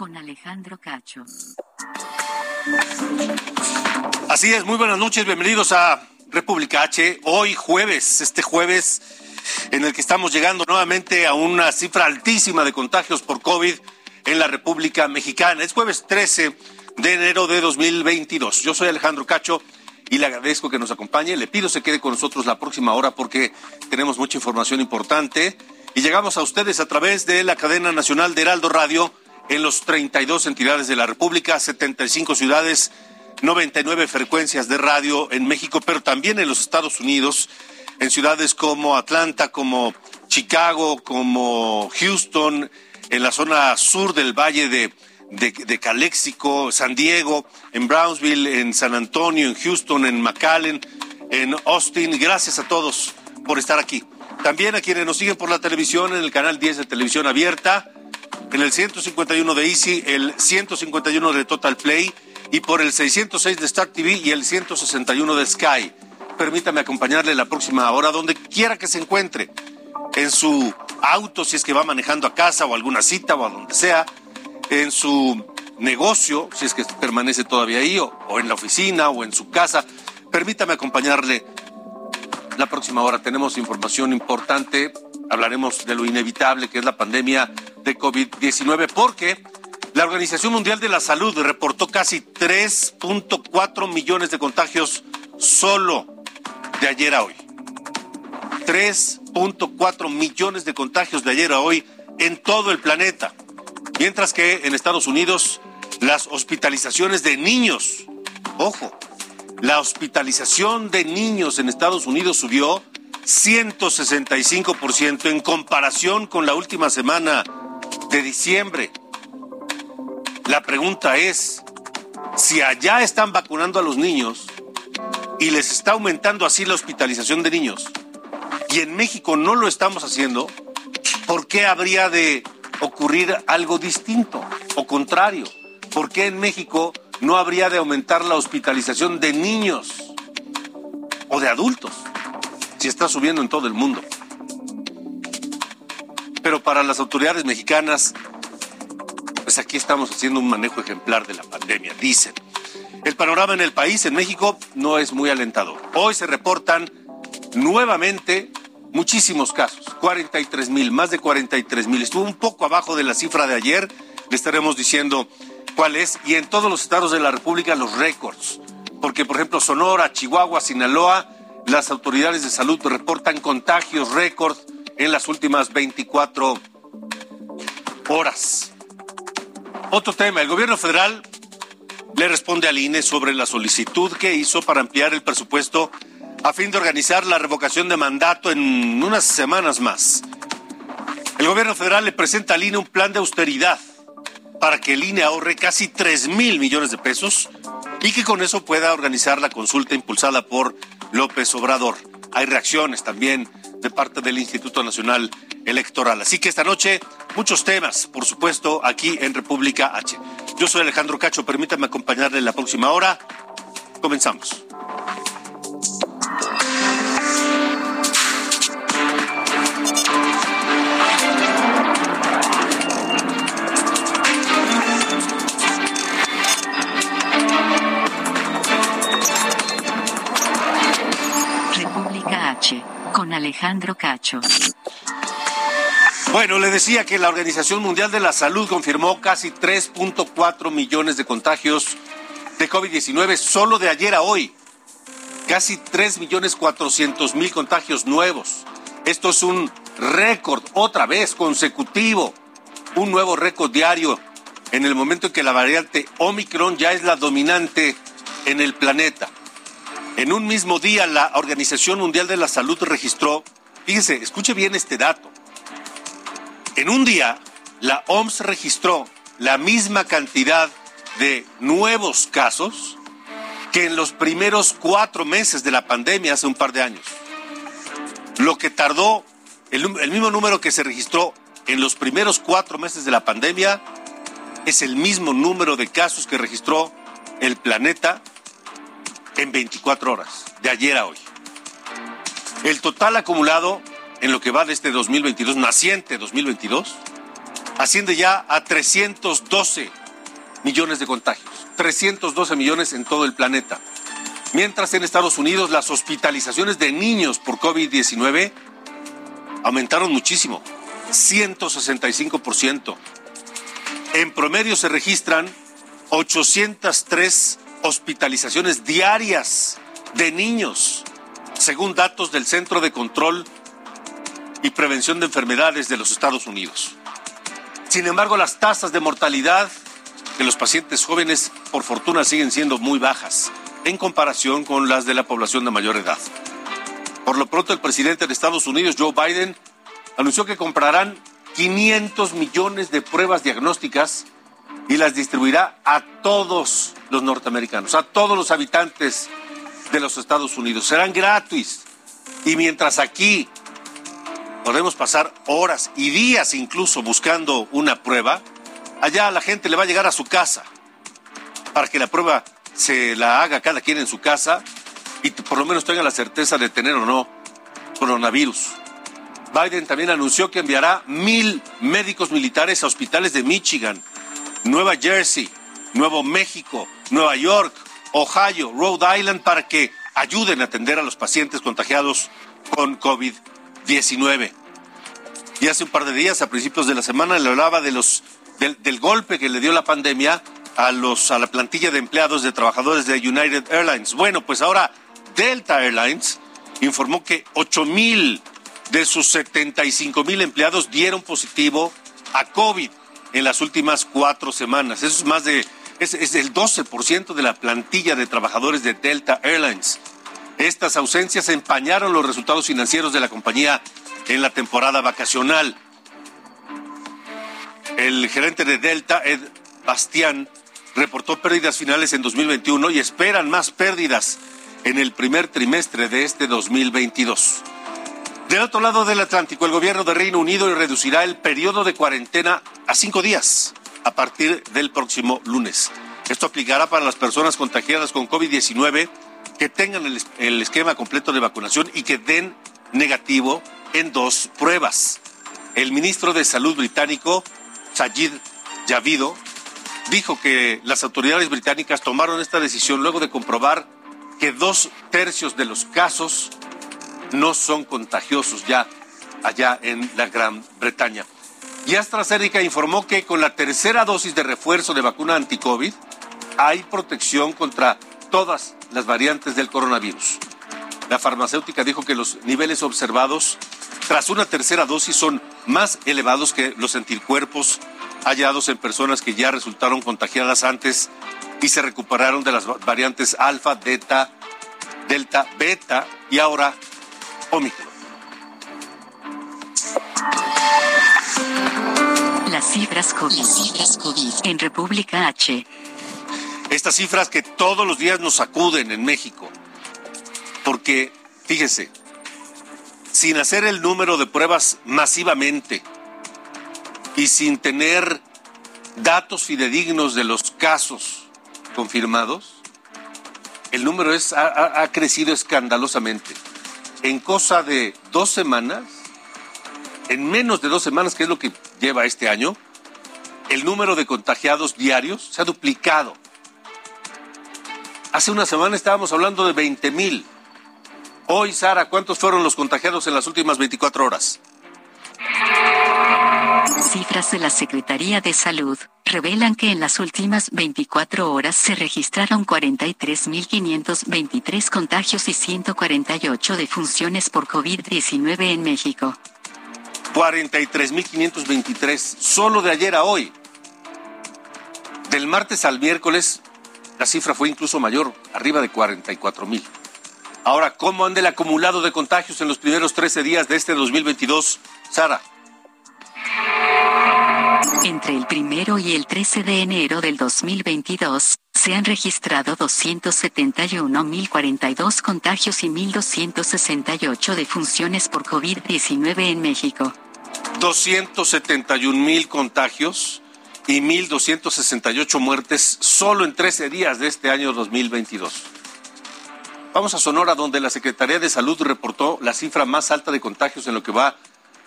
con Alejandro Cacho. Así es, muy buenas noches, bienvenidos a República H. Hoy jueves, este jueves en el que estamos llegando nuevamente a una cifra altísima de contagios por COVID en la República Mexicana. Es jueves 13 de enero de 2022. Yo soy Alejandro Cacho y le agradezco que nos acompañe. Le pido se quede con nosotros la próxima hora porque tenemos mucha información importante y llegamos a ustedes a través de la cadena nacional de Heraldo Radio en los 32 entidades de la República, 75 ciudades, 99 frecuencias de radio en México, pero también en los Estados Unidos, en ciudades como Atlanta, como Chicago, como Houston, en la zona sur del Valle de, de, de San Diego, en Brownsville, en San Antonio, en Houston, en McAllen, en Austin. Gracias a todos por estar aquí. También a quienes nos siguen por la televisión en el canal 10 de televisión abierta, en el 151 de Easy, el 151 de Total Play y por el 606 de Star TV y el 161 de Sky. Permítame acompañarle la próxima hora donde quiera que se encuentre, en su auto si es que va manejando a casa o alguna cita o a donde sea, en su negocio si es que permanece todavía ahí o en la oficina o en su casa. Permítame acompañarle la próxima hora. Tenemos información importante. Hablaremos de lo inevitable que es la pandemia de COVID-19 porque la Organización Mundial de la Salud reportó casi 3.4 millones de contagios solo de ayer a hoy. 3.4 millones de contagios de ayer a hoy en todo el planeta. Mientras que en Estados Unidos las hospitalizaciones de niños, ojo, la hospitalización de niños en Estados Unidos subió 165% en comparación con la última semana de diciembre. La pregunta es, si allá están vacunando a los niños y les está aumentando así la hospitalización de niños, y en México no lo estamos haciendo, ¿por qué habría de ocurrir algo distinto o contrario? ¿Por qué en México no habría de aumentar la hospitalización de niños o de adultos si está subiendo en todo el mundo? Pero para las autoridades mexicanas, pues aquí estamos haciendo un manejo ejemplar de la pandemia, dicen. El panorama en el país, en México, no es muy alentador. Hoy se reportan nuevamente muchísimos casos, 43 mil, más de 43 mil. Estuvo un poco abajo de la cifra de ayer, le estaremos diciendo cuál es, y en todos los estados de la República los récords. Porque, por ejemplo, Sonora, Chihuahua, Sinaloa, las autoridades de salud reportan contagios récord en las últimas 24 horas. Otro tema, el gobierno federal le responde al INE sobre la solicitud que hizo para ampliar el presupuesto a fin de organizar la revocación de mandato en unas semanas más. El gobierno federal le presenta al INE un plan de austeridad para que el INE ahorre casi 3 mil millones de pesos y que con eso pueda organizar la consulta impulsada por López Obrador. Hay reacciones también de parte del Instituto Nacional Electoral. Así que esta noche muchos temas, por supuesto, aquí en República H. Yo soy Alejandro Cacho, permítame acompañarle la próxima hora. Comenzamos. Con Alejandro Cacho. Bueno, le decía que la Organización Mundial de la Salud confirmó casi 3.4 millones de contagios de COVID-19 solo de ayer a hoy. Casi 3 millones 400 mil contagios nuevos. Esto es un récord, otra vez consecutivo, un nuevo récord diario en el momento en que la variante Omicron ya es la dominante en el planeta. En un mismo día, la Organización Mundial de la Salud registró, fíjese, escuche bien este dato, en un día, la OMS registró la misma cantidad de nuevos casos que en los primeros cuatro meses de la pandemia hace un par de años. Lo que tardó, el, el mismo número que se registró en los primeros cuatro meses de la pandemia es el mismo número de casos que registró el planeta en 24 horas, de ayer a hoy. El total acumulado en lo que va de este 2022, naciente 2022, asciende ya a 312 millones de contagios. 312 millones en todo el planeta. Mientras en Estados Unidos las hospitalizaciones de niños por COVID-19 aumentaron muchísimo, 165%. En promedio se registran 803 hospitalizaciones diarias de niños, según datos del Centro de Control y Prevención de Enfermedades de los Estados Unidos. Sin embargo, las tasas de mortalidad de los pacientes jóvenes, por fortuna, siguen siendo muy bajas en comparación con las de la población de mayor edad. Por lo pronto, el presidente de Estados Unidos, Joe Biden, anunció que comprarán 500 millones de pruebas diagnósticas y las distribuirá a todos los norteamericanos, a todos los habitantes de los Estados Unidos. Serán gratis. Y mientras aquí podemos pasar horas y días incluso buscando una prueba, allá la gente le va a llegar a su casa para que la prueba se la haga cada quien en su casa y por lo menos tenga la certeza de tener o no coronavirus. Biden también anunció que enviará mil médicos militares a hospitales de Michigan, Nueva Jersey, Nuevo México, Nueva York, Ohio, Rhode Island para que ayuden a atender a los pacientes contagiados con COVID-19. Y hace un par de días, a principios de la semana, le hablaba de los, del, golpe que le dio la pandemia a, los, a la plantilla de empleados de trabajadores de United Airlines. Bueno, pues ahora Delta Airlines informó que 8 mil de sus 75 mil empleados dieron positivo a COVID en las últimas cuatro semanas. Eso es más de, es, es el 12% de la plantilla de trabajadores de Delta Airlines. Estas ausencias empañaron los resultados financieros de la compañía en la temporada vacacional. El gerente de Delta, Ed Bastián, reportó pérdidas finales en 2021 y esperan más pérdidas en el primer trimestre de este 2022. Del otro lado del Atlántico, el gobierno de Reino Unido reducirá el periodo de cuarentena a cinco días a partir del próximo lunes. Esto aplicará para las personas contagiadas con COVID-19 que tengan el, esquema completo de vacunación y que den negativo en dos pruebas. El ministro de Salud británico, Sajid Javido, dijo que las autoridades británicas tomaron esta decisión luego de comprobar que dos tercios de los casos no son contagiosos ya allá en la Gran Bretaña. Y AstraZeneca informó que con la tercera dosis de refuerzo de vacuna anti-COVID hay protección contra todas las variantes del coronavirus. La farmacéutica dijo que los niveles observados tras una tercera dosis son más elevados que los anticuerpos hallados en personas que ya resultaron contagiadas antes y se recuperaron de las variantes alfa, delta, delta, beta y ahora Omicron. Las cifras COVID. Cifras COVID en República H. Estas cifras que todos los días nos sacuden en México. Porque, fíjese, sin hacer el número de pruebas masivamente y sin tener datos fidedignos de los casos confirmados, el número es, ha crecido escandalosamente en cosa de dos semanas, en menos de dos semanas, que es lo que lleva este año, el número de contagiados diarios se ha duplicado. Hace una semana estábamos hablando de 20 mil. Hoy, Sara, ¿cuántos fueron los contagiados en las últimas 24 horas? Cifras de la Secretaría de Salud revelan que en las últimas 24 horas se registraron 43.523 contagios y 148 defunciones por COVID-19 en México. 43.523 solo de ayer a hoy. Del martes al miércoles, la cifra fue incluso mayor, arriba de 44 mil. Ahora, ¿cómo anda el acumulado de contagios en los primeros 13 días de este 2022? Sara. Entre el primero y el 13 de enero del 2022, se han registrado 271.042 contagios y 1.268 defunciones por COVID-19 en México. 271 mil contagios y 1.268 muertes solo en 13 días de este año 2022. Vamos a Sonora, donde la Secretaría de Salud reportó la cifra más alta de contagios en lo que va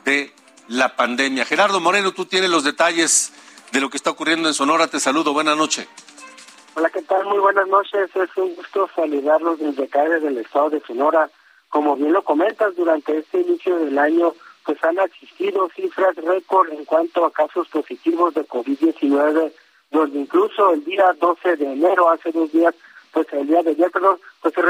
de la pandemia. Gerardo Moreno, tú tienes los detalles de lo que está ocurriendo en Sonora. Te saludo. Buenas noches. Hola, ¿qué tal? Muy buenas noches. Es un gusto saludarlos desde acá, desde el estado de Sonora. Como bien lo comentas, durante este inicio del año, pues han existido cifras récord en cuanto a casos positivos de COVID-19, donde incluso el día 12 de enero, hace dos días, pues el día de ayer, perdón, pues se,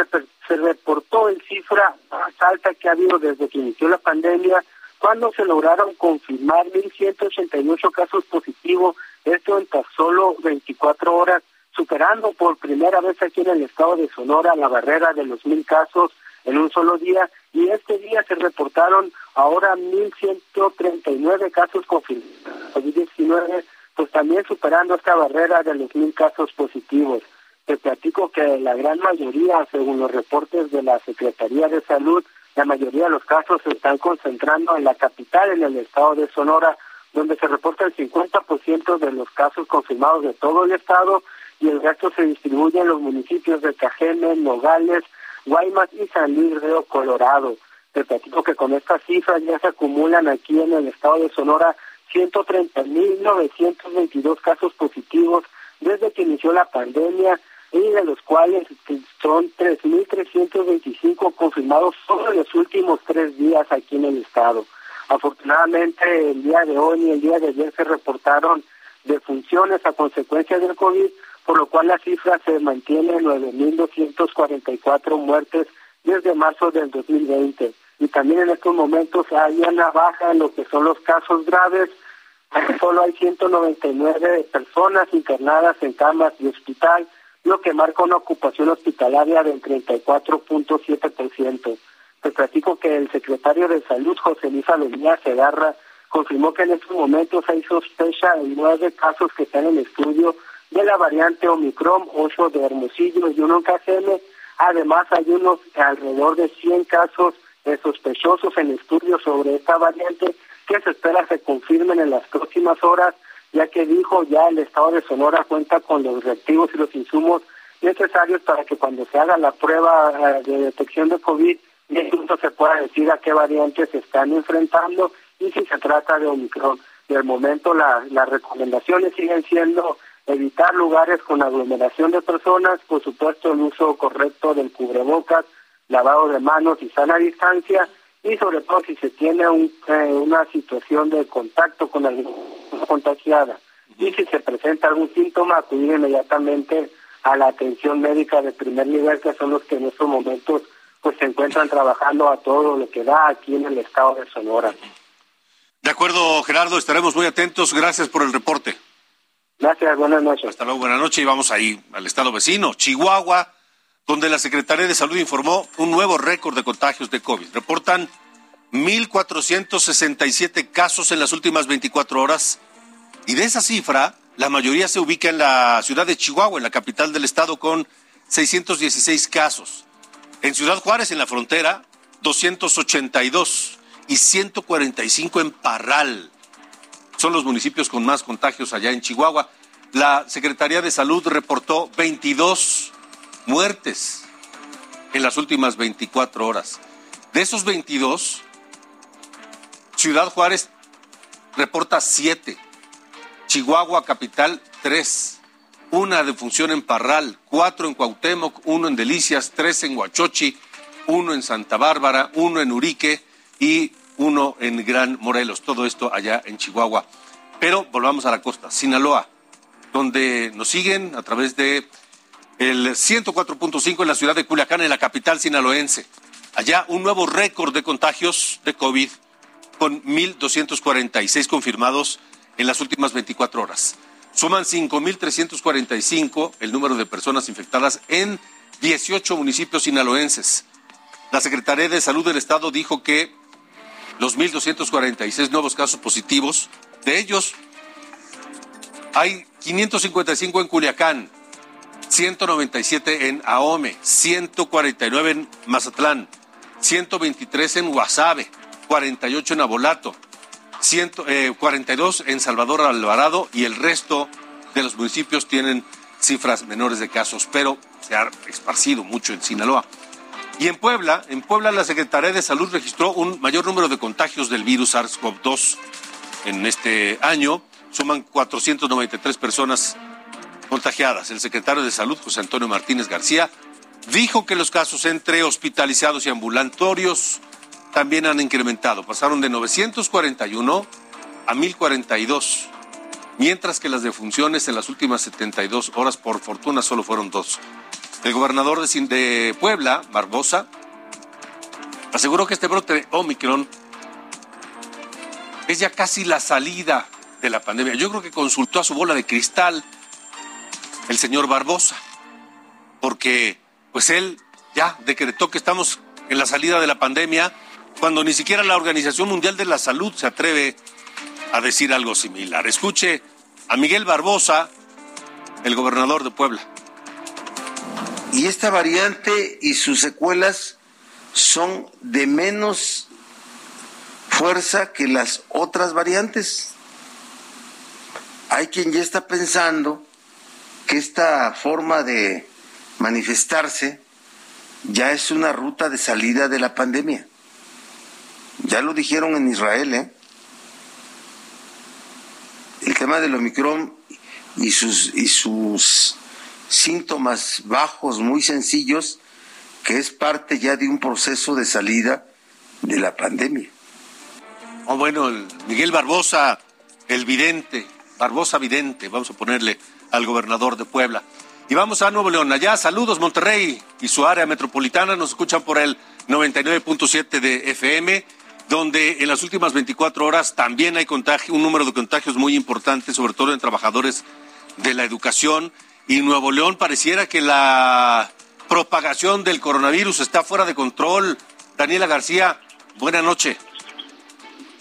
se reportó en cifra más alta que ha habido desde que inició la pandemia, cuando se lograron confirmar 1.188 casos positivos, esto en tan solo 24 horas superando por primera vez aquí en el estado de Sonora la barrera de los mil casos en un solo día y este día se reportaron ahora 1.139 casos confirmados COVID-19, pues también superando esta barrera de los mil casos positivos. Te platico que la gran mayoría, según los reportes de la Secretaría de Salud, la mayoría de los casos se están concentrando en la capital, en el estado de Sonora, donde se reporta el 50% de los casos confirmados de todo el estado y el resto se distribuye en los municipios de Cajeme, Nogales, Guaymas y San Luis Río Colorado. Te platico que con estas cifras ya se acumulan aquí en el estado de Sonora 130.922 casos positivos desde que inició la pandemia y de los cuales son 3.325 confirmados solo en los últimos tres días aquí en el estado. Afortunadamente el día de hoy y el día de ayer se reportaron defunciones a consecuencia del COVID, por lo cual la cifra se mantiene en 9.244 muertes desde marzo del 2020. Y también en estos momentos hay una baja en lo que son los casos graves. Solo hay 199 personas internadas en camas de hospital, lo que marca una ocupación hospitalaria del 34.7%. Te platico que el secretario de Salud, José Luis Alemía Segarra, confirmó que en estos momentos hay sospecha de nueve casos que están en estudio de la variante Omicron, ocho de Hermosillo y uno en KCM. Además, hay unos alrededor de 100 casos de sospechosos en estudio sobre esta variante que se espera se confirmen en las próximas horas, ya que dijo ya el Estado de Sonora cuenta con los reactivos y los insumos necesarios para que cuando se haga la prueba eh, de detección de COVID, incluso se pueda decir a qué variantes se están enfrentando y si se trata de Omicron. De momento la, las recomendaciones siguen siendo evitar lugares con aglomeración de personas, por supuesto el uso correcto del cubrebocas, lavado de manos y sana distancia, y sobre todo si se tiene un, eh, una situación de contacto con alguna contagiada y si se presenta algún síntoma, acudir inmediatamente a la atención médica de primer nivel, que son los que en estos momentos pues se encuentran trabajando a todo lo que da aquí en el estado de Sonora. De acuerdo, Gerardo, estaremos muy atentos. Gracias por el reporte. Gracias, buenas noches. Hasta luego, buenas noches. Y vamos ahí al estado vecino, Chihuahua, donde la Secretaría de Salud informó un nuevo récord de contagios de COVID. Reportan 1.467 casos en las últimas 24 horas. Y de esa cifra, la mayoría se ubica en la ciudad de Chihuahua, en la capital del estado, con 616 casos. En Ciudad Juárez, en la frontera, 282 y 145 en Parral. Son los municipios con más contagios allá en Chihuahua. La Secretaría de Salud reportó 22 muertes en las últimas 24 horas. De esos 22, Ciudad Juárez reporta 7, Chihuahua Capital 3, una defunción en Parral, 4 en Cuauhtémoc, 1 en Delicias, 3 en Huachochi, 1 en Santa Bárbara, 1 en Urique y uno en Gran Morelos, todo esto allá en Chihuahua. Pero volvamos a la costa, Sinaloa, donde nos siguen a través de el 104.5 en la ciudad de Culiacán, en la capital sinaloense. Allá un nuevo récord de contagios de COVID con 1.246 confirmados en las últimas 24 horas. Suman 5.345 el número de personas infectadas en 18 municipios sinaloenses. La Secretaría de Salud del Estado dijo que los 1.246 nuevos casos positivos, de ellos hay 555 en Culiacán, 197 en Ahome, 149 en Mazatlán, 123 en Guasave, 48 en Abolato, 42 eh, en Salvador Alvarado y el resto de los municipios tienen cifras menores de casos, pero se ha esparcido mucho en Sinaloa. Y en Puebla, en Puebla la Secretaría de Salud registró un mayor número de contagios del virus SARS-CoV-2 en este año. Suman 493 personas contagiadas. El secretario de Salud, José Antonio Martínez García, dijo que los casos entre hospitalizados y ambulatorios también han incrementado. Pasaron de 941 a 1042, mientras que las defunciones en las últimas 72 horas, por fortuna, solo fueron dos. El gobernador de Puebla, Barbosa, aseguró que este brote Omicron es ya casi la salida de la pandemia. Yo creo que consultó a su bola de cristal el señor Barbosa, porque pues él ya decretó que estamos en la salida de la pandemia cuando ni siquiera la Organización Mundial de la Salud se atreve a decir algo similar. Escuche a Miguel Barbosa, el gobernador de Puebla. Y esta variante y sus secuelas son de menos fuerza que las otras variantes. Hay quien ya está pensando que esta forma de manifestarse ya es una ruta de salida de la pandemia. Ya lo dijeron en Israel, ¿eh? El tema del Omicron y sus, y sus síntomas bajos, muy sencillos, que es parte ya de un proceso de salida de la pandemia. Oh, bueno, Miguel Barbosa, el vidente, Barbosa vidente, vamos a ponerle al gobernador de Puebla. Y vamos a Nuevo León. Allá, saludos Monterrey y su área metropolitana. Nos escuchan por el 99.7 de FM, donde en las últimas 24 horas también hay contagio, un número de contagios muy importante, sobre todo en trabajadores de la educación. Y Nuevo León pareciera que la propagación del coronavirus está fuera de control. Daniela García, buena noche.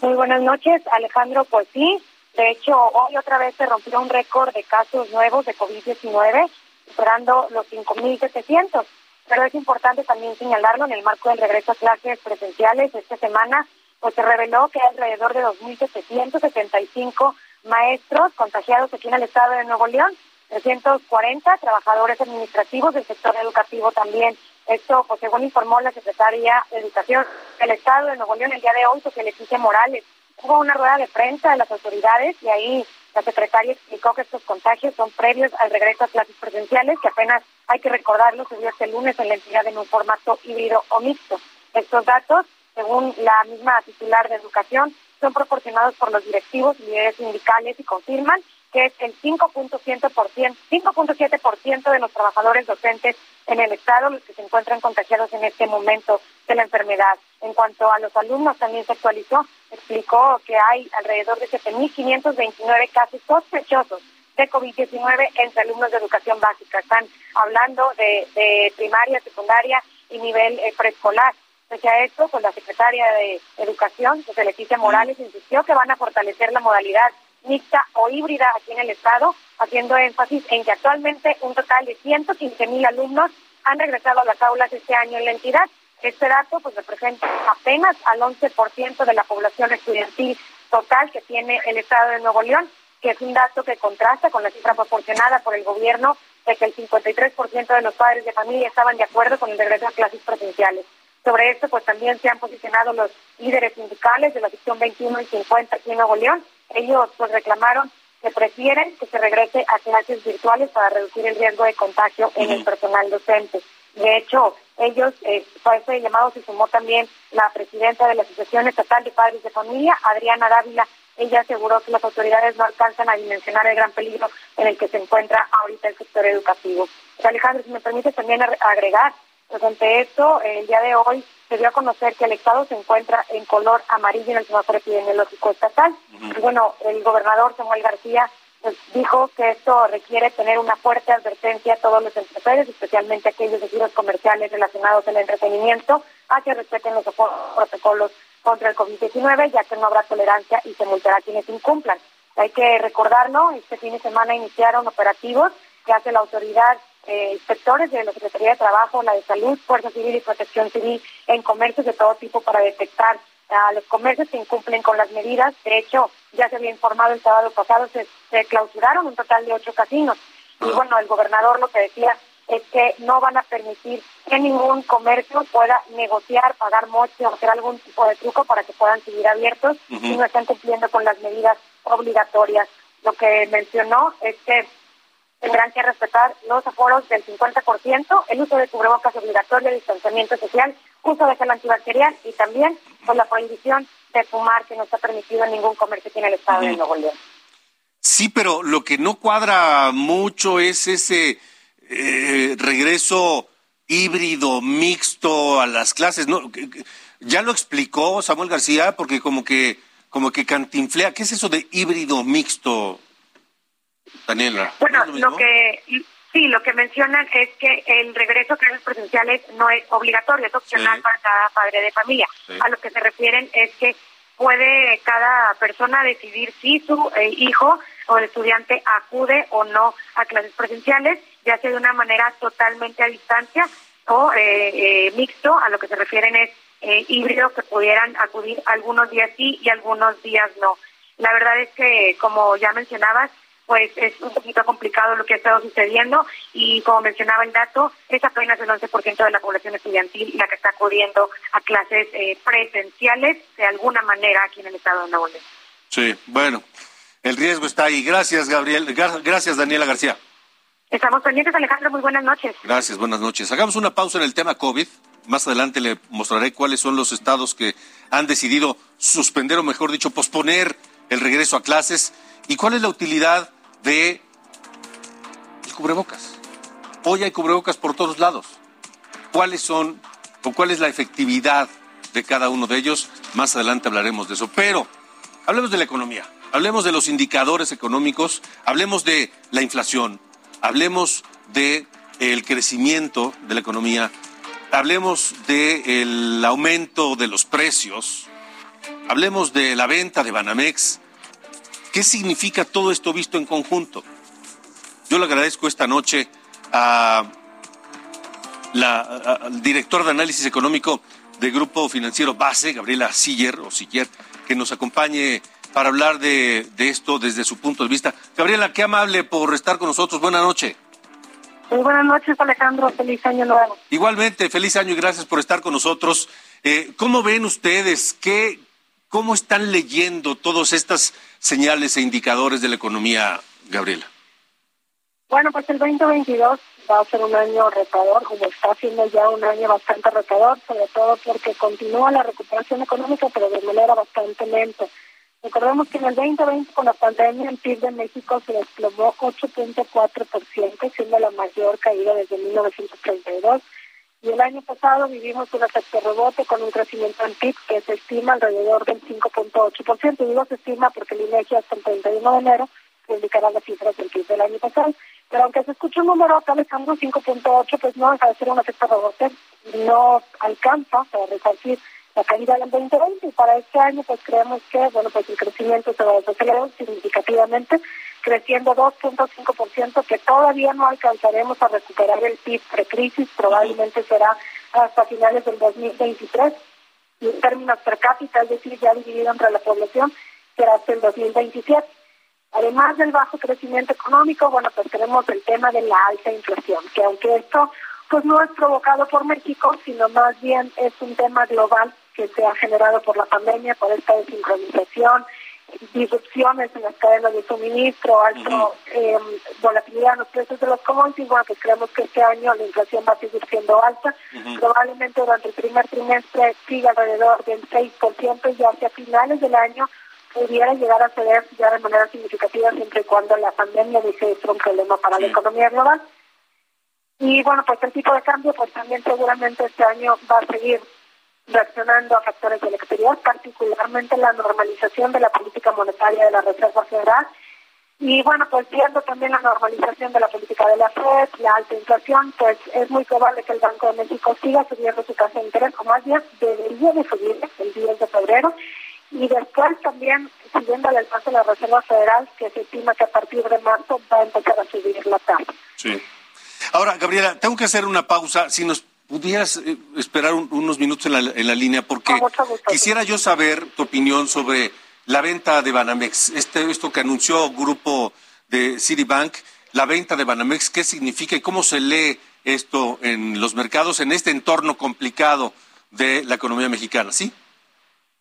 Muy buenas noches, Alejandro. Pues sí, de hecho, hoy otra vez se rompió un récord de casos nuevos de COVID-19, superando los 5.700. Pero es importante también señalarlo en el marco del regreso a clases presenciales esta semana, pues se reveló que hay alrededor de 2.775 maestros contagiados aquí en el estado de Nuevo León, 340 trabajadores administrativos del sector educativo también. Esto, pues según informó la secretaria de Educación del Estado de Nuevo León el día de hoy, José Leticia Morales hubo una rueda de prensa de las autoridades y ahí la secretaria explicó que estos contagios son previos al regreso a clases presenciales, que apenas hay que recordarlo, se dio este lunes en la entidad en un formato híbrido o mixto. Estos datos, según la misma titular de educación, son proporcionados por los directivos y líderes sindicales y confirman que es el 5.7% de los trabajadores docentes en el Estado los que se encuentran contagiados en este momento de la enfermedad. En cuanto a los alumnos, también se actualizó, explicó que hay alrededor de 7.529 casos sospechosos de COVID-19 entre alumnos de educación básica. Están hablando de, primaria, secundaria y nivel eh, preescolar. Pese a esto, pues la secretaria de Educación, José Leticia Morales, insistió que van a fortalecer la modalidad mixta o híbrida aquí en el Estado, haciendo énfasis en que actualmente un total de 115 mil alumnos han regresado a las aulas este año en la entidad. Este dato pues representa apenas al 11% de la población estudiantil total que tiene el Estado de Nuevo León, que es un dato que contrasta con la cifra proporcionada por el gobierno de que el 53% de los padres de familia estaban de acuerdo con el regreso a clases presenciales. Sobre esto, pues también se han posicionado los líderes sindicales de la sección 21 y 50 aquí en Nuevo León, ellos pues reclamaron que prefieren que se regrese a clases virtuales para reducir el riesgo de contagio en el personal docente. De hecho, ellos, eh, para ese llamado se sumó también la presidenta de la Asociación Estatal de Padres de Familia, Adriana Dávila. Ella aseguró que las autoridades no alcanzan a dimensionar el gran peligro en el que se encuentra ahorita el sector educativo. Alejandro, si me permite también agregar, pues ante esto, el día de hoy se dio a conocer que el estado se encuentra en color amarillo en el semáforo epidemiológico estatal. Y bueno, el gobernador Samuel García pues, dijo que esto requiere tener una fuerte advertencia a todos los empresarios, especialmente aquellos de giros comerciales relacionados al entretenimiento, a que respeten los protocolos contra el COVID-19, ya que no habrá tolerancia y se multará a quienes incumplan. Hay que recordarlo, este fin de semana iniciaron operativos que hace la autoridad eh, inspectores de la Secretaría de Trabajo, la de Salud, Fuerza Civil y Protección Civil en comercios de todo tipo para detectar a los comercios que incumplen con las medidas. De hecho, ya se había informado el sábado pasado, se, clausuraron un total de ocho casinos. Y ah. bueno, el gobernador lo que decía es que no van a permitir que ningún comercio pueda negociar, pagar moche o hacer algún tipo de truco para que puedan seguir abiertos y no están cumpliendo con las medidas obligatorias. Lo que mencionó es que tendrán que respetar los aforos del 50%, el uso de cubrebocas obligatorio, distanciamiento social, uso de gel antibacterial y también con la prohibición de fumar que no está permitido en ningún comercio que en el estado de Nuevo León. Sí, pero lo que no cuadra mucho es ese eh, regreso híbrido, mixto a las clases. No, ya lo explicó Samuel García porque como que como que cantinflea. ¿Qué es eso de híbrido mixto, Daniela. Bueno, lo, que sí, lo que mencionan es que el regreso a clases presenciales no es obligatorio, es opcional para cada padre de familia. A lo que se refieren es que puede cada persona decidir si su eh, hijo o el estudiante acude o no a clases presenciales, ya sea de una manera totalmente a distancia o eh, eh, mixto, a lo que se refieren es híbrido, que pudieran acudir algunos días sí y algunos días no. La verdad es que, como ya mencionabas, pues es un poquito complicado lo que ha estado sucediendo y como mencionaba el dato, es apenas el 11% de la población estudiantil la que está acudiendo a clases eh, presenciales de alguna manera aquí en el estado de Nuevo León. Sí, bueno, el riesgo está ahí. Gracias, Gabriel. Gracias, Daniela García. Estamos pendientes, Alejandro. Muy buenas noches. Gracias, buenas noches. Hagamos una pausa en el tema COVID. Más adelante le mostraré cuáles son los estados que han decidido suspender o, mejor dicho, posponer el regreso a clases ¿Y cuál es la utilidad de el cubrebocas? Hoy hay cubrebocas por todos lados. ¿Cuáles son o cuál es la efectividad de cada uno de ellos? Más adelante hablaremos de eso. Pero hablemos de la economía, hablemos de los indicadores económicos, hablemos de la inflación, hablemos de el crecimiento de la economía, hablemos del aumento de los precios, hablemos de la venta de Banamex, ¿Qué significa todo esto visto en conjunto? Yo le agradezco esta noche a la, al director de análisis económico del Grupo Financiero Base, Gabriela Siller, o Siller, que nos acompañe para hablar de, esto desde su punto de vista. Gabriela, qué amable por estar con nosotros. Buenas noches. Muy buenas noches, Alejandro. Feliz año nuevo. Igualmente, feliz año y gracias por estar con nosotros. Eh, ¿Cómo ven ustedes? ¿Qué, ¿Cómo están leyendo todas estas señales e indicadores de la economía, Gabriela? Bueno, pues el 2022 va a ser un año retador, como está siendo ya un año bastante retador, sobre todo porque continúa la recuperación económica, pero de manera bastante lenta. Recordemos que en el 2020, con la pandemia, el PIB de México se desplomó 8.4%, siendo la mayor caída desde 1932 y el año pasado vivimos un efecto rebote con un crecimiento en PIB que se estima alrededor del 5.8%. Digo se estima porque el INEGI hasta el 31 de enero publicará las cifras del PIB del año pasado. Pero aunque se escuche un número acá, Alejandro, 5.8, pues no deja de ser un efecto rebote. No alcanza para resarcir la caída del 2020 y para este año pues creemos que bueno pues el crecimiento se va a desacelerar significativamente creciendo 2.5%, que todavía no alcanzaremos a recuperar el PIB precrisis, probablemente será hasta finales del 2023, y en términos per cápita, es decir, ya dividido entre la población, será hasta el 2027. Además del bajo crecimiento económico, bueno, pues tenemos el tema de la alta inflación, que aunque esto pues no es provocado por México, sino más bien es un tema global que se ha generado por la pandemia, por esta desincronización, disrupciones en las cadenas de suministro, alto eh, volatilidad en los precios de los commodities, bueno, pues creemos que este año la inflación va a seguir siendo alta. Probablemente durante el primer trimestre siga alrededor del 6% y hacia finales del año pudiera llegar a ceder ya de manera significativa siempre y cuando la pandemia deje de ser un problema para la economía global. Y bueno, pues el tipo de cambio, pues también seguramente este año va a seguir reaccionando a factores del exterior, particularmente la normalización de la política monetaria de la Reserva Federal Y bueno, pues viendo también la normalización de la política de la FED, la alta inflación, pues es muy probable que el Banco de México siga subiendo su tasa de interés, o más bien debería de subir el 10 de febrero. Y después también, siguiendo el paso de la Reserva Federal, que se estima que a partir de marzo va a empezar a subir la tasa. Sí. Ahora, Gabriela, tengo que hacer una pausa. Si nos pudieras eh, esperar unos minutos en la, en la línea, porque quisiera yo saber tu opinión sobre la venta de Banamex, este, esto que anunció el grupo de Citibank, la venta de Banamex, ¿qué significa y cómo se lee esto en los mercados, en este entorno complicado de la economía mexicana? ¿Sí?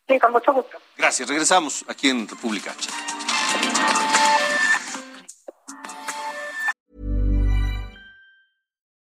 Sí, con mucho gusto. Gracias. Regresamos aquí en República H.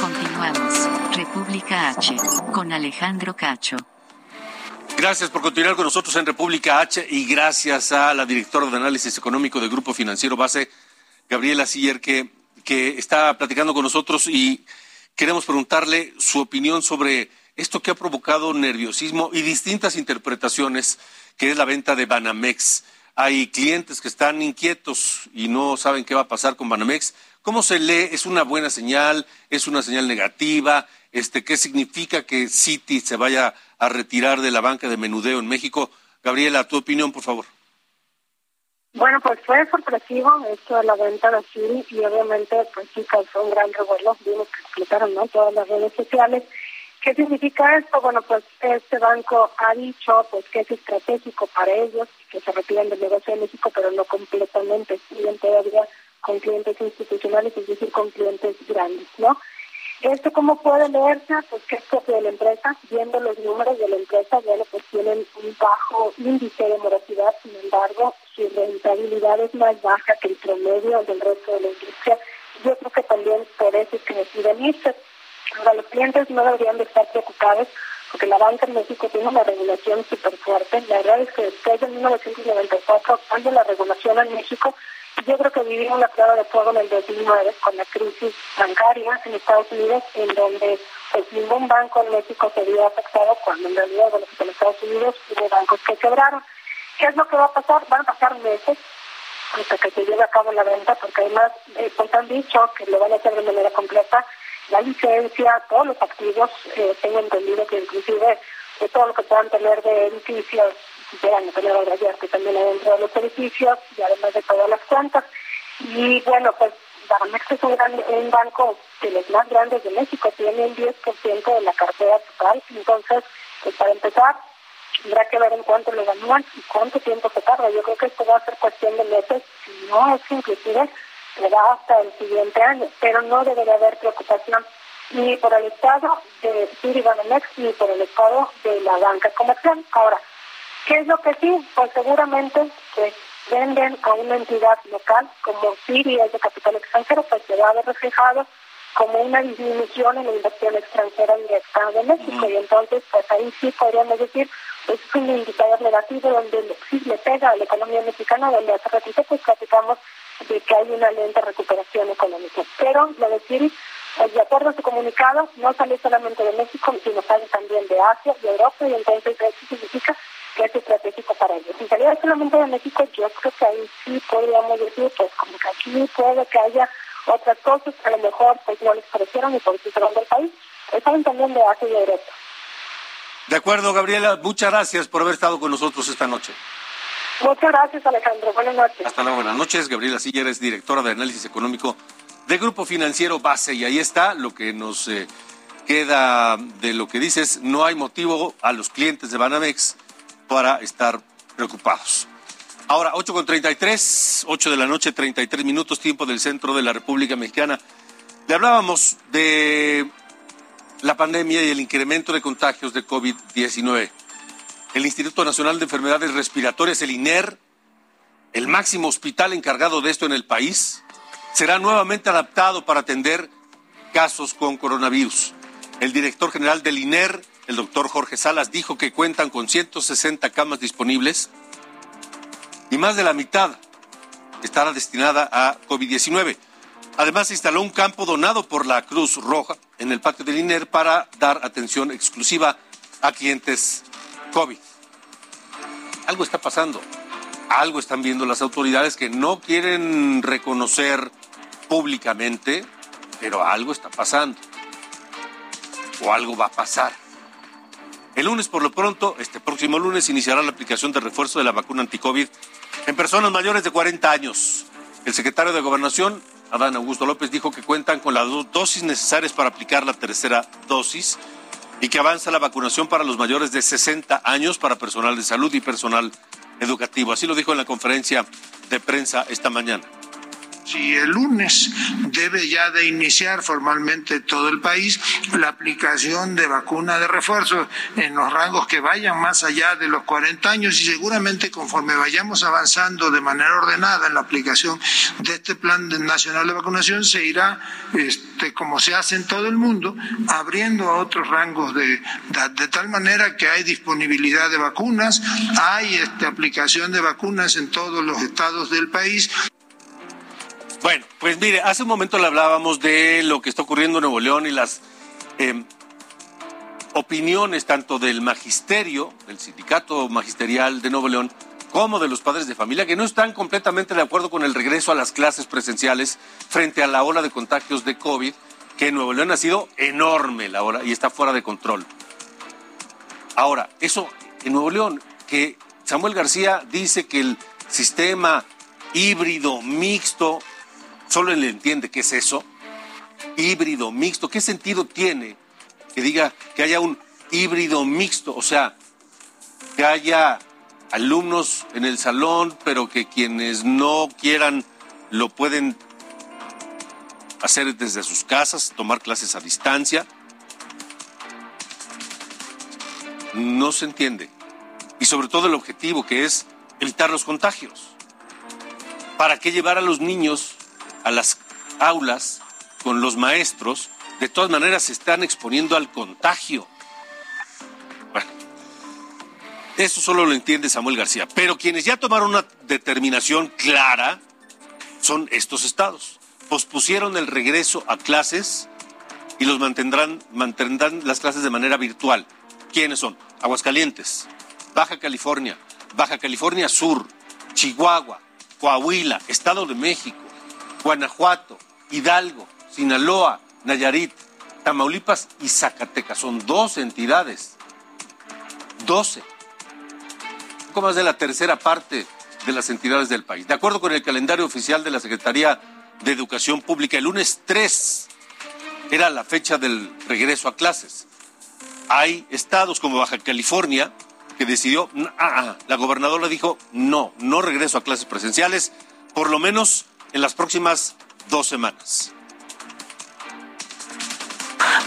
Continuamos. República H. Con Alejandro Cacho. Gracias por continuar con nosotros en República H y gracias a la directora de análisis económico del Grupo Financiero Base, Gabriela Siller, que, que está platicando con nosotros y queremos preguntarle su opinión sobre esto que ha provocado nerviosismo y distintas interpretaciones, que es la venta de Banamex. Hay clientes que están inquietos y no saben qué va a pasar con Banamex. ¿Cómo se lee? ¿Es una buena señal? ¿Es una señal negativa? Este, ¿Qué significa que Citi se vaya a retirar de la banca de menudeo en México? Gabriela, tu opinión, por favor. Bueno, pues fue sorpresivo esto de la venta de Citi y obviamente pues sí causó un gran revuelo. Vimos que explotaron ¿no? todas las redes sociales. ¿Qué significa esto? Bueno, pues este banco ha dicho pues que es estratégico para ellos, que se retiran del negocio de México, pero no completamente, siguen todavía con clientes institucionales, es decir, con clientes grandes, ¿no? ¿Esto cómo puede leerse? Pues que es propio de la empresa, viendo los números de la empresa, bueno, pues tienen un bajo índice de morosidad, sin embargo, su rentabilidad es más baja que el promedio del resto de la industria. Yo creo que también por eso es que deciden irse. Ahora, los clientes no deberían de estar preocupados porque la banca en México tiene una regulación súper fuerte. La verdad es que después de 1994, cuando la regulación en México, yo creo que vivimos una prueba de fuego en el 2009 con la crisis bancaria en Estados Unidos, en donde pues ningún banco en México se vio afectado cuando en realidad bueno, en Estados Unidos hubo bancos que quebraron. ¿Qué es lo que va a pasar? Van a pasar meses hasta que se lleve a cabo la venta, porque además eh, pues han dicho que lo van a hacer de manera completa la licencia, todos los activos, eh, tengo entendido que inclusive todo lo que puedan tener de edificios, quieran tener obras que también adentro de los edificios y además de todas las cuentas. Y bueno, pues Banamex es un, gran, un banco de los más grandes de México, tiene un 10% de la cartera total, entonces, pues para empezar, tendrá que ver en cuánto le ganan y cuánto tiempo se tarda. Yo creo que esto va a ser cuestión de meses, no es inclusive le da hasta el siguiente año, pero no debe de haber preocupación ni por el estado de Citibanamex ni por el estado de la banca comercial. Ahora, ¿qué es lo que sí? Pues seguramente que venden a una entidad local como Ciri es de capital extranjero, pues se va a ver reflejado como una disminución en la inversión extranjera directa de México y entonces pues ahí sí podríamos decir pues es un indicador negativo donde sí le pega a la economía mexicana donde hace ratito pues platicamos de que hay una lenta recuperación económica. Pero lo de Siri, pues de acuerdo a su comunicado, no sale solamente de México, sino sale también de Asia, de Europa, y entonces eso significa que es estratégico para ellos. Si saliera solamente de México, yo creo que ahí sí podríamos decir, pues como que aquí puede que haya otras cosas que a lo mejor pues no les parecieron y por eso se van del país, salen también de Asia y de Europa. De acuerdo, Gabriela, muchas gracias por haber estado con nosotros esta noche. Muchas gracias, Alejandro. Buenas noches. Hasta luego, buenas noches. Gabriela Siller es directora de análisis económico de Grupo Financiero Base. Y ahí está lo que nos eh, queda de lo que dices. No hay motivo a los clientes de Banamex para estar preocupados. Ahora, 8 con 33, 8 de la noche, 33 minutos, tiempo del centro de la República Mexicana. Le hablábamos de la pandemia y el incremento de contagios de COVID-19. El Instituto Nacional de Enfermedades Respiratorias, el INER, el máximo hospital encargado de esto en el país, será nuevamente adaptado para atender casos con coronavirus. El director general del INER, el doctor Jorge Salas, dijo que cuentan con 160 camas disponibles y más de la mitad estará destinada a COVID-19. Además, se instaló un campo donado por la Cruz Roja en el patio del INER para dar atención exclusiva a clientes COVID. Algo está pasando. Algo están viendo las autoridades que no quieren reconocer públicamente, pero algo está pasando. O algo va a pasar. El lunes, por lo pronto, este próximo lunes, iniciará la aplicación de refuerzo de la vacuna anticovid en personas mayores de 40 años. El secretario de Gobernación, Adán Augusto López, dijo que cuentan con las dosis necesarias para aplicar la tercera dosis y que avanza la vacunación para los mayores de 60 años para personal de salud y personal educativo. Así lo dijo en la conferencia de prensa esta mañana si el lunes debe ya de iniciar formalmente todo el país la aplicación de vacuna de refuerzo en los rangos que vayan más allá de los 40 años y seguramente conforme vayamos avanzando de manera ordenada en la aplicación de este plan nacional de vacunación se irá, este, como se hace en todo el mundo, abriendo a otros rangos de edad, de tal manera que hay disponibilidad de vacunas, hay este, aplicación de vacunas en todos los estados del país. Bueno, pues mire, hace un momento le hablábamos de lo que está ocurriendo en Nuevo León y las em, opiniones tanto del magisterio, del sindicato magisterial de Nuevo León, como de los padres de familia, que no están completamente de acuerdo con el regreso a las clases presenciales frente a la ola de contagios de COVID, que en Nuevo León ha sido enorme la hora y está fuera de control. Ahora, eso en Nuevo León, que Samuel García dice que el sistema híbrido mixto solo él entiende qué es eso. Híbrido, mixto, ¿qué sentido tiene que diga que haya un híbrido mixto? O sea, que haya alumnos en el salón, pero que quienes no quieran lo pueden hacer desde sus casas, tomar clases a distancia. No se entiende. Y sobre todo el objetivo que es evitar los contagios. ¿Para qué llevar a los niños a las aulas con los maestros, de todas maneras se están exponiendo al contagio. Bueno, eso solo lo entiende Samuel García. Pero quienes ya tomaron una determinación clara son estos estados. Pospusieron el regreso a clases y los mantendrán, mantendrán las clases de manera virtual. ¿Quiénes son? Aguascalientes, Baja California, Baja California Sur, Chihuahua, Coahuila, Estado de México, Guanajuato, Hidalgo, Sinaloa, Nayarit, Tamaulipas y Zacatecas. Son dos entidades. Doce. Un poco más de la tercera parte de las entidades del país. De acuerdo con el calendario oficial de la Secretaría de Educación Pública, el lunes 3 era la fecha del regreso a clases. Hay estados como Baja California que decidió, ah, ah, la gobernadora dijo, no, no regreso a clases presenciales, por lo menos en las próximas dos semanas.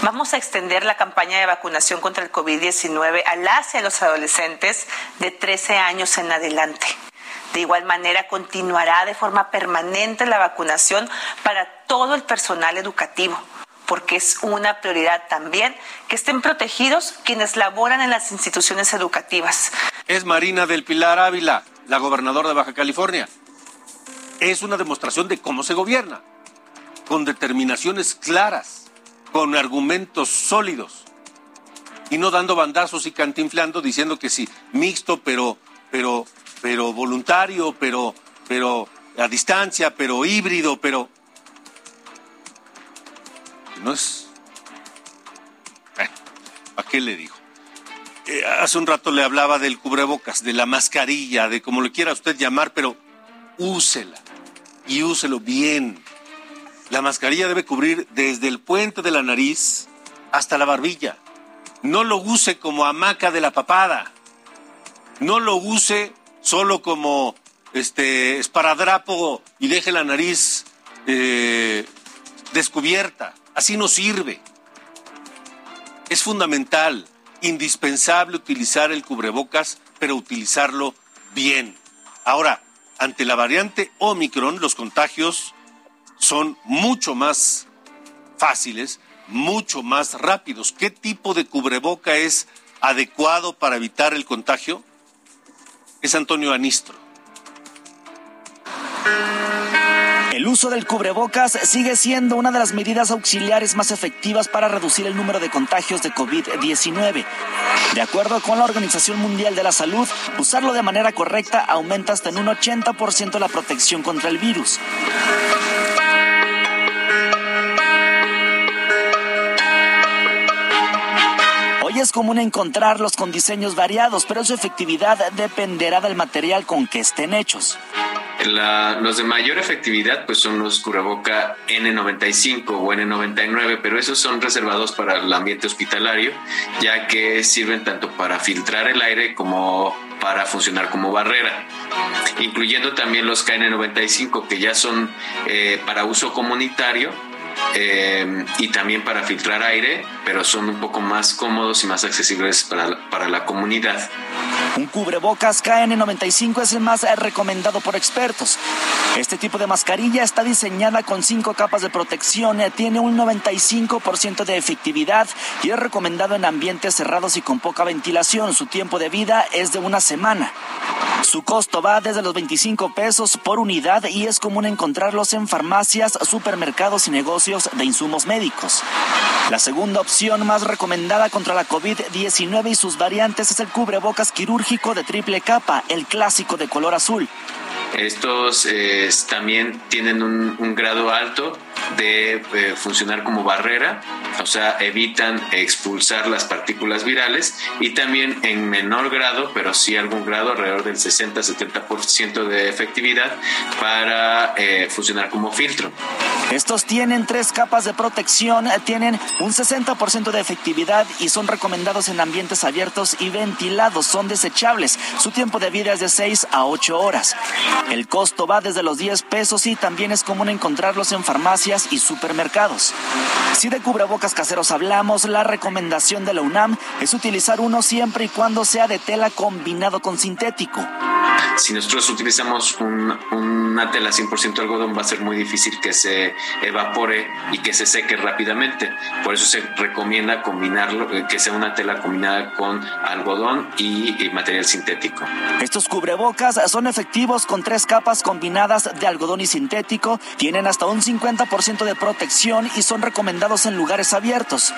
Vamos a extender la campaña de vacunación contra el COVID-19 a las y a los adolescentes de 13 años en adelante. De igual manera, continuará de forma permanente la vacunación para todo el personal educativo, porque es una prioridad también que estén protegidos quienes laboran en las instituciones educativas. Es Marina del Pilar Ávila, la gobernadora de Baja California es una demostración de cómo se gobierna, con determinaciones claras, con argumentos sólidos y no dando bandazos y cantinflando diciendo que sí, mixto, pero, pero, pero voluntario, pero, pero a distancia, pero híbrido, pero no es. ¿A qué le digo? Eh, hace un rato le hablaba del cubrebocas, de la mascarilla, de como le quiera usted llamar, pero úsela y úselo bien. La mascarilla debe cubrir desde el puente de la nariz hasta la barbilla. No lo use como hamaca de la papada. No lo use solo como este, esparadrapo y deje la nariz eh, descubierta. Así no sirve. Es fundamental, indispensable utilizar el cubrebocas, pero utilizarlo bien. Ahora, ante la variante Omicron, los contagios son mucho más fáciles, mucho más rápidos. ¿Qué tipo de cubreboca es adecuado para evitar el contagio? Es Antonio Anistro. El uso del cubrebocas sigue siendo una de las medidas auxiliares más efectivas para reducir el número de contagios de COVID-19. De acuerdo con la Organización Mundial de la Salud, usarlo de manera correcta aumenta hasta en un 80% la protección contra el virus. Hoy es común encontrarlos con diseños variados, pero su efectividad dependerá del material con que estén hechos. Los de mayor efectividad pues son los curaboca N95 o N99, pero esos son reservados para el ambiente hospitalario, ya que sirven tanto para filtrar el aire como para funcionar como barrera, incluyendo también los KN95 que ya son eh, para uso comunitario eh, y también para filtrar aire, pero son un poco más cómodos y más accesibles para, para la comunidad. Un cubrebocas KN95 es el más recomendado por expertos. Este tipo de mascarilla está diseñada con cinco capas de protección, tiene un 95% de efectividad y es recomendado en ambientes cerrados y con poca ventilación. Su tiempo de vida es de una semana. Su costo va desde los 25 pesos por unidad y es común encontrarlos en farmacias, supermercados y negocios de insumos médicos. La segunda opción más recomendada contra la COVID-19 y sus variantes es el cubrebocas quirúrgico de triple capa, el clásico de color azul. Estos eh, también tienen un, grado alto de eh, funcionar como barrera, o sea, evitan expulsar las partículas virales y también en menor grado, pero sí algún grado, alrededor del 60-70% de efectividad para eh, funcionar como filtro. Estos tienen tres capas de protección, tienen un 60% de efectividad y son recomendados en ambientes abiertos y ventilados, son desechables. Su tiempo de vida es de 6 a 8 horas. El costo va desde los 10 pesos y también es común encontrarlos en farmacias y supermercados. Si de cubrebocas caseros hablamos, la recomendación de la UNAM es utilizar uno siempre y cuando sea de tela combinado con sintético. Si nosotros utilizamos una tela 100% algodón, va a ser muy difícil que se evapore y que se seque rápidamente. Por eso se recomienda combinarlo, eh, que sea una tela combinada con algodón y, y material sintético. Estos cubrebocas son efectivos con tres capas combinadas de algodón y sintético, tienen hasta un 50% de protección y son recomendados en lugares abiertos.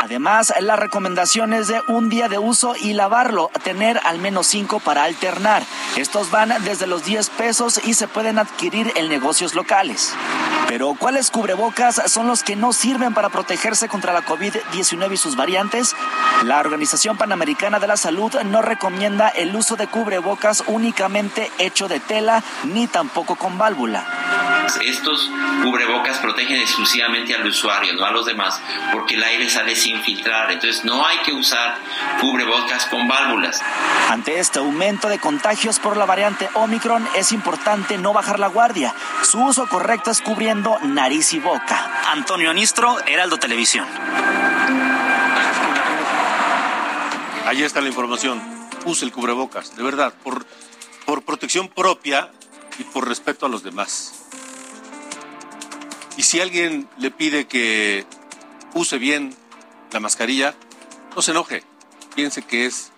Además, la recomendación es de un día de uso y lavarlo, tener al menos cinco para alternar. Estos van desde los 10 pesos y se pueden adquirir en negocios locales. Pero ¿cuáles cubrebocas son los que no sirven para protegerse contra la COVID-19 y sus variantes? La Organización Panamericana de la Salud no recomienda el uso de cubrebocas únicamente hecho de tela ni tampoco con válvula. Estos cubrebocas protegen exclusivamente al usuario, no a los demás, porque el aire sale sin filtrar. Entonces no hay que usar cubrebocas con válvulas. Ante este aumento de contagios por la variante Omicron, es importante no bajar la guardia. Su uso correcto es cubriendo nariz y boca. Antonio Nistro, Heraldo Televisión. Ahí está la información. Use el cubrebocas, de verdad, por, por protección propia y por respeto a los demás. Y si alguien le pide que use bien la mascarilla, no se enoje. Piense que es,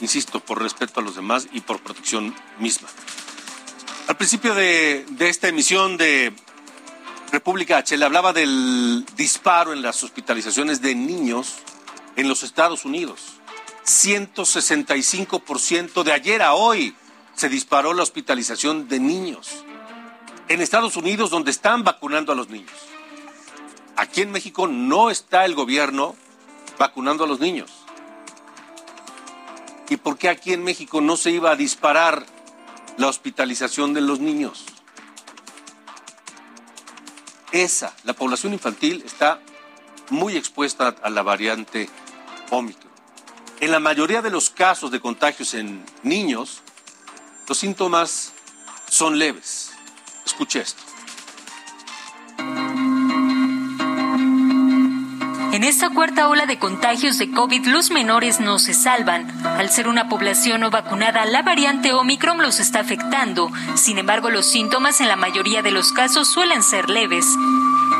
insisto, por respeto a los demás y por protección misma. Al principio de, de esta emisión de República H le hablaba del disparo en las hospitalizaciones de niños en los Estados Unidos. 165% de ayer a hoy se disparó la hospitalización de niños en Estados Unidos donde están vacunando a los niños. Aquí en México no está el gobierno vacunando a los niños. ¿Y por qué aquí en México no se iba a disparar la hospitalización de los niños? Esa, la población infantil está muy expuesta a la variante Omicron. En la mayoría de los casos de contagios en niños, los síntomas son leves. Escuche esto. En esta cuarta ola de contagios de COVID, los menores no se salvan. Al ser una población no vacunada, la variante Omicron los está afectando. Sin embargo, los síntomas en la mayoría de los casos suelen ser leves.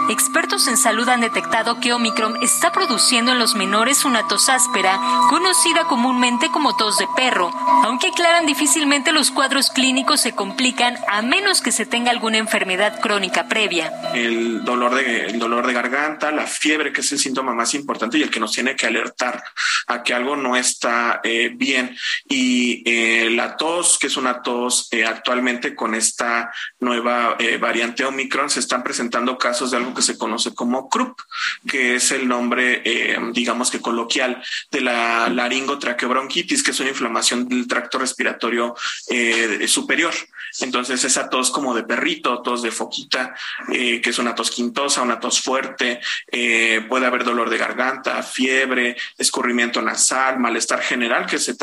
Expertos en salud han detectado que Omicron está produciendo en los menores una tos áspera, conocida comúnmente como tos de perro. Aunque aclaran difícilmente los cuadros clínicos se complican a menos que se tenga alguna enfermedad crónica previa. El dolor de, dolor de garganta, la fiebre, que es el síntoma más importante y el que nos tiene que alertar a que algo no está eh, bien. Y eh, la tos, que es una tos eh, actualmente con esta nueva variante Omicron, se están presentando casos de algo que se conoce como CRUP, que es el nombre, eh, digamos que coloquial, de la laringotraqueobronquitis, que es una inflamación del tracto respiratorio eh, superior. Entonces, esa tos como de perrito, tos de foquita, eh, que es una tos quintosa, una tos fuerte, puede haber dolor de garganta, fiebre, escurrimiento nasal, malestar general que se,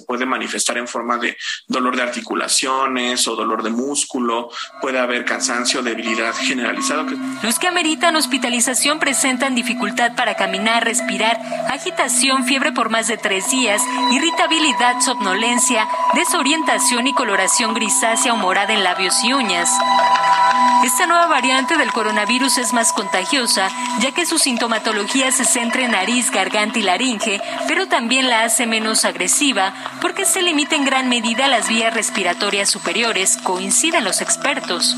puede manifestar en forma de dolor de articulaciones o dolor de músculo, puede haber cansancio, debilidad que ameritan hospitalización presentan dificultad para caminar, respirar, agitación, fiebre por más de tres días, irritabilidad, somnolencia, desorientación y coloración grisácea o morada en labios y uñas. Esta nueva variante del coronavirus es más contagiosa, ya que su sintomatología se centra en nariz, garganta y laringe, pero también la hace menos agresiva porque se limita en gran medida a las vías respiratorias superiores, coinciden los expertos.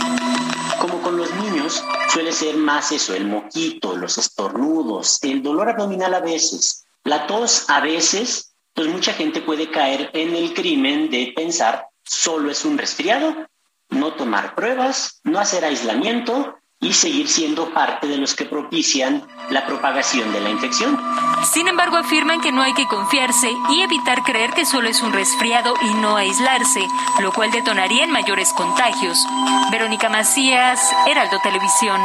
Como con los niños, suele ser más eso, el moquito, los estornudos, el dolor abdominal a veces, la tos a veces, pues mucha gente puede caer en el crimen de pensar solo es un resfriado, no tomar pruebas, no hacer aislamiento y seguir siendo parte de los que propician la propagación de la infección. Sin embargo, afirman que no hay que confiarse y evitar creer que solo es un resfriado y no aislarse, lo cual detonaría en mayores contagios. Verónica Macías, Heraldo Televisión.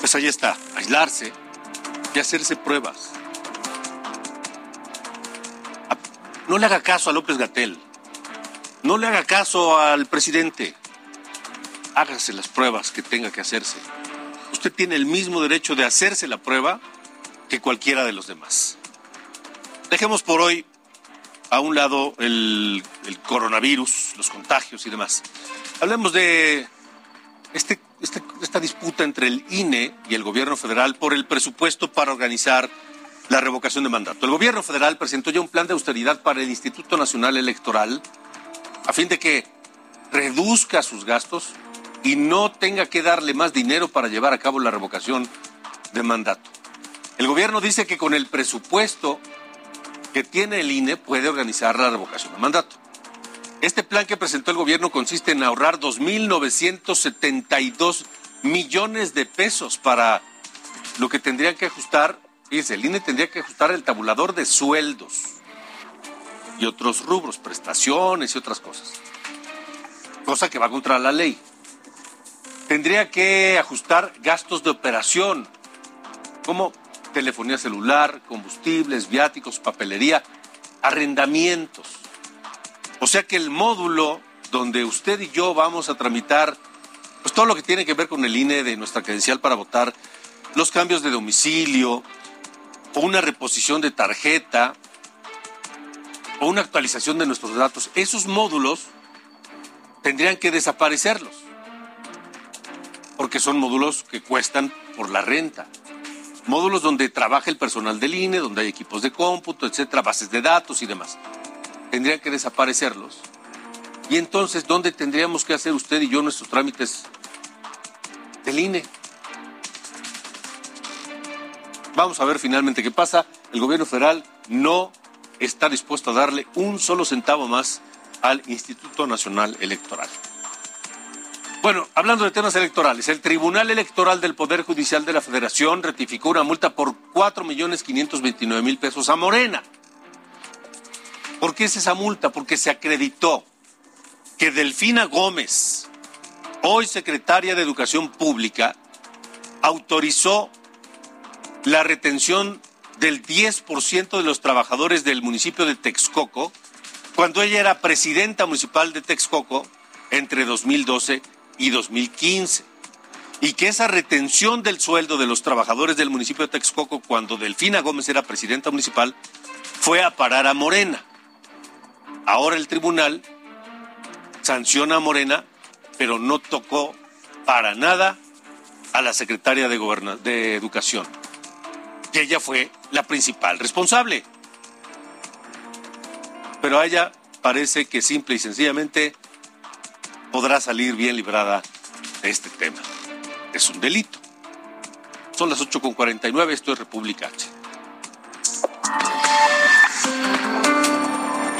Pues ahí está, aislarse y hacerse pruebas. No le haga caso a López Gatel. No le haga caso al presidente. Hágase las pruebas que tenga que hacerse. Usted tiene el mismo derecho de hacerse la prueba que cualquiera de los demás. Dejemos por hoy a un lado el, coronavirus, los contagios y demás. Hablemos de este, este, esta disputa entre el INE y el gobierno federal por el presupuesto para organizar la revocación de mandato. El gobierno federal presentó ya un plan de austeridad para el Instituto Nacional Electoral a fin de que reduzca sus gastos y no tenga que darle más dinero para llevar a cabo la revocación de mandato. El gobierno dice que con el presupuesto que tiene el INE puede organizar la revocación de mandato. Este plan que presentó el gobierno consiste en ahorrar 2.972 millones de pesos para lo que tendrían que ajustar Fíjense, el INE tendría que ajustar el tabulador de sueldos y otros rubros, prestaciones y otras cosas. Cosa que va contra la ley. Tendría que ajustar gastos de operación, como telefonía celular, combustibles, viáticos, papelería, arrendamientos. O sea que el módulo donde usted y yo vamos a tramitar pues todo lo que tiene que ver con el INE de nuestra credencial para votar, los cambios de domicilio, o una reposición de tarjeta o una actualización de nuestros datos, esos módulos tendrían que desaparecerlos, porque son módulos que cuestan por la renta. Módulos donde trabaja el personal del INE, donde hay equipos de cómputo, etcétera, bases de datos y demás. Tendrían que desaparecerlos. Y entonces, ¿dónde tendríamos que hacer usted y yo nuestros trámites del INE? Vamos a ver finalmente qué pasa. El gobierno federal no está dispuesto a darle un solo centavo más al Instituto Nacional Electoral. Bueno, hablando de temas electorales, el Tribunal Electoral del Poder Judicial de la Federación ratificó una multa por 4 millones 529 mil pesos a Morena. ¿Por qué es esa multa? Porque se acreditó que Delfina Gómez, hoy secretaria de Educación Pública, autorizó la retención del 10% de los trabajadores del municipio de Texcoco cuando ella era presidenta municipal de Texcoco entre 2012 y 2015. Y que esa retención del sueldo de los trabajadores del municipio de Texcoco cuando Delfina Gómez era presidenta municipal fue a parar a Morena. Ahora el tribunal sanciona a Morena, pero no tocó para nada a la secretaria de, de Educación, que ella fue la principal responsable. Pero a ella parece que simple y sencillamente podrá salir bien librada de este tema. Es un delito. Son las 8.49, esto es República H.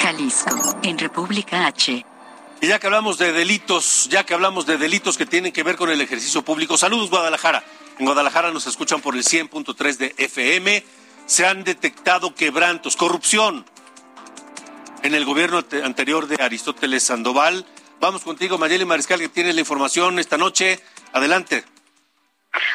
Jalisco, en República H. Y ya que hablamos de delitos, ya que hablamos de delitos que tienen que ver con el ejercicio público, saludos Guadalajara. En Guadalajara nos escuchan por el 100.3 de FM. Se han detectado quebrantos, corrupción en el gobierno anterior de Aristóteles Sandoval. Vamos contigo, Mayeli Mariscal, que tienes la información esta noche. Adelante.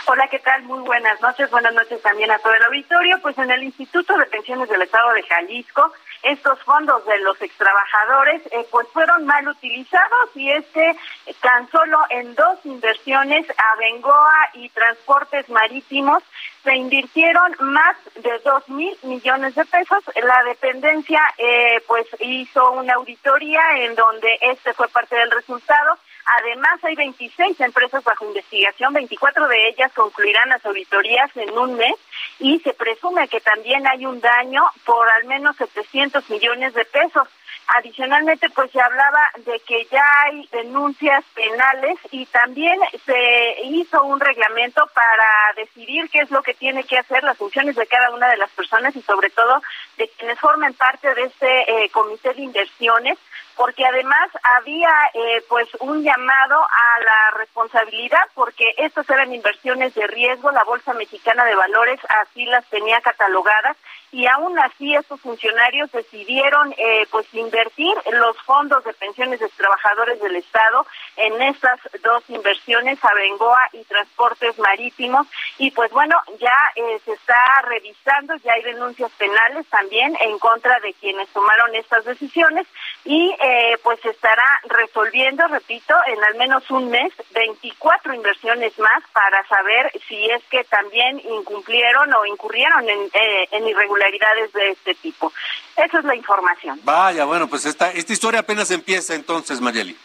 Hola, ¿qué tal? Muy buenas noches. Buenas noches también a todo el auditorio. Pues en el Instituto de Pensiones del Estado de Jalisco estos fondos de los extrabajadores eh, pues fueron mal utilizados y es que tan solo en dos inversiones a Bengoa y transportes marítimos se invirtieron más de dos mil millones de pesos. La dependencia eh, pues hizo una auditoría en donde este fue parte del resultado Además, hay 26 empresas bajo investigación, 24 de ellas concluirán las auditorías en un mes y se presume que también hay un daño por al menos 700 millones de pesos. Adicionalmente, pues se hablaba de que ya hay denuncias penales y también se hizo un reglamento para decidir qué es lo que tiene que hacer las funciones de cada una de las personas y sobre todo de quienes formen parte de este eh, comité de inversiones porque además había eh, pues un llamado a la responsabilidad porque estas eran inversiones de riesgo, la Bolsa Mexicana de Valores así las tenía catalogadas y aún así estos funcionarios decidieron eh, pues invertir los fondos de pensiones de trabajadores del Estado en estas dos inversiones, Abengoa y Transportes Marítimos. Y pues bueno, ya eh, se está revisando, ya hay denuncias penales también en contra de quienes tomaron estas decisiones y eh, pues se estará resolviendo, repito, en al menos un mes 24 inversiones más para saber si es que también incumplieron o incurrieron en, eh, en irregularidades de este tipo. Esa es la información. Vaya, bueno, pues esta, esta historia apenas empieza entonces, Mayeli.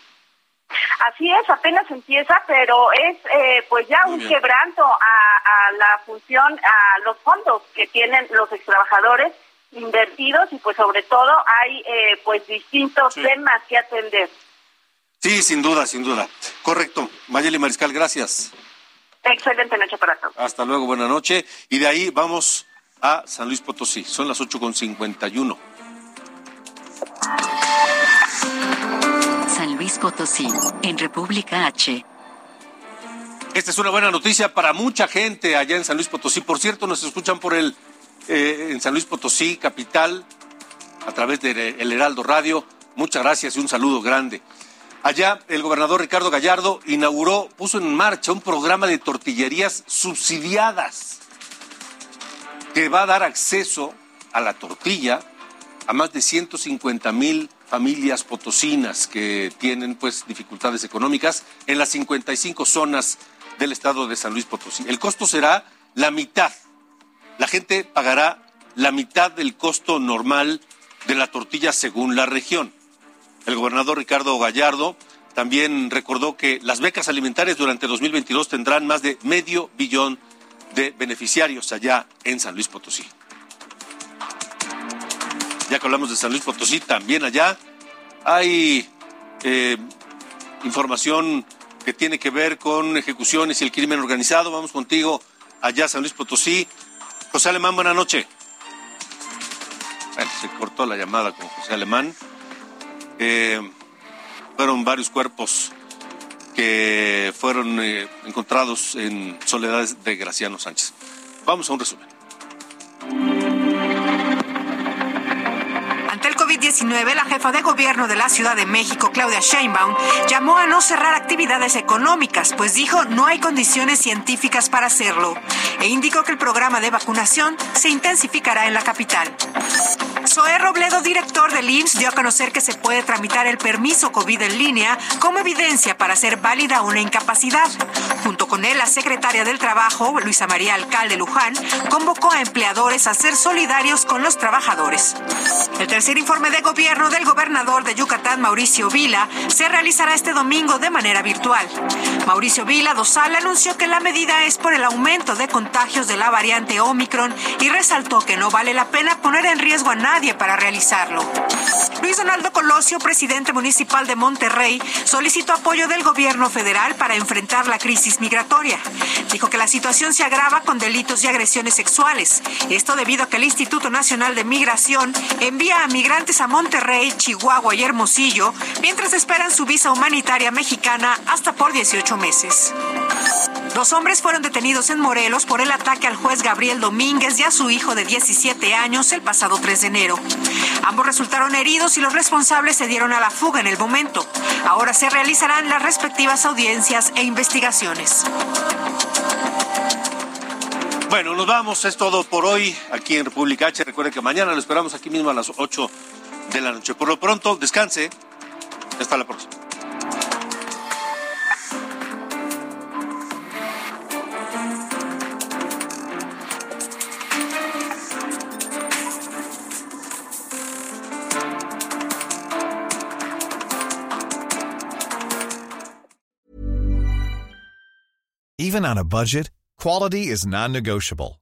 Así es, apenas empieza, pero es eh, pues ya un quebranto a, a, la función, a los fondos que tienen los extrabajadores invertidos y pues sobre todo hay eh, pues distintos temas que atender. Sí, sin duda, sin duda. Correcto. Mayeli Mariscal, gracias. Excelente noche para todos. Hasta luego, buena noche. Y de ahí vamos a San Luis Potosí. Son las 8.51. San Luis Potosí, en República H. Esta es una buena noticia para mucha gente allá en San Luis Potosí. Por cierto, nos escuchan por el eh, en San Luis Potosí, capital, a través de El Heraldo Radio. Muchas gracias y un saludo grande. Allá el gobernador Ricardo Gallardo inauguró, puso en marcha un programa de tortillerías subsidiadas que va a dar acceso a la tortilla a más de 150 mil familias potosinas que tienen pues dificultades económicas en las 55 zonas del estado de San Luis Potosí. El costo será la mitad la gente pagará la mitad del costo normal de la tortilla según la región. El gobernador Ricardo Gallardo también recordó que las becas alimentarias durante 2022 tendrán más de medio billón de beneficiarios allá en San Luis Potosí. Ya que hablamos de San Luis Potosí, también allá hay eh, información que tiene que ver con ejecuciones y el crimen organizado. Vamos contigo allá, San Luis Potosí. José Alemán, buena noche. Bueno, se cortó la llamada con José Alemán. Eh, fueron varios cuerpos que fueron eh, encontrados en soledades de Graciano Sánchez. Vamos a un resumen. COVID-19, la jefa de gobierno de la Ciudad de México, Claudia Sheinbaum, llamó a no cerrar actividades económicas, pues dijo no hay condiciones científicas para hacerlo, e indicó que el programa de vacunación se intensificará en la capital. Zoé Robledo, director del IMSS, dio a conocer que se puede tramitar el permiso COVID en línea como evidencia para hacer válida una incapacidad. Junto con él, la secretaria del Trabajo, Luisa María Alcalde Luján, convocó a empleadores a ser solidarios con los trabajadores. El tercer informe de gobierno del gobernador de Yucatán, Mauricio Vila, se realizará este domingo de manera virtual. Mauricio Vila Dosal anunció que la medida es por el aumento de contagios de la variante Omicron y resaltó que no vale la pena poner en riesgo a nadie para realizarlo. Luis Donaldo Colosio, presidente municipal de Monterrey, solicitó apoyo del gobierno federal para enfrentar la crisis migratoria. Dijo que la situación se agrava con delitos y agresiones sexuales. Esto debido a que el Instituto Nacional de Migración envía a migrantes a Monterrey, Chihuahua y Hermosillo mientras esperan su visa humanitaria mexicana hasta por 18 meses. Dos hombres fueron detenidos en Morelos por el ataque al juez Gabriel Domínguez y a su hijo de 17 años el pasado 3 de enero. Ambos resultaron heridos y los responsables se dieron a la fuga en el momento. Ahora se realizarán las respectivas audiencias e investigaciones. Bueno, nos vamos. Es todo por hoy aquí en República H. Recuerden que mañana lo esperamos aquí mismo a las 8 de la noche. Por lo pronto, descanse. Hasta la próxima. Even on a budget, quality is non-negotiable.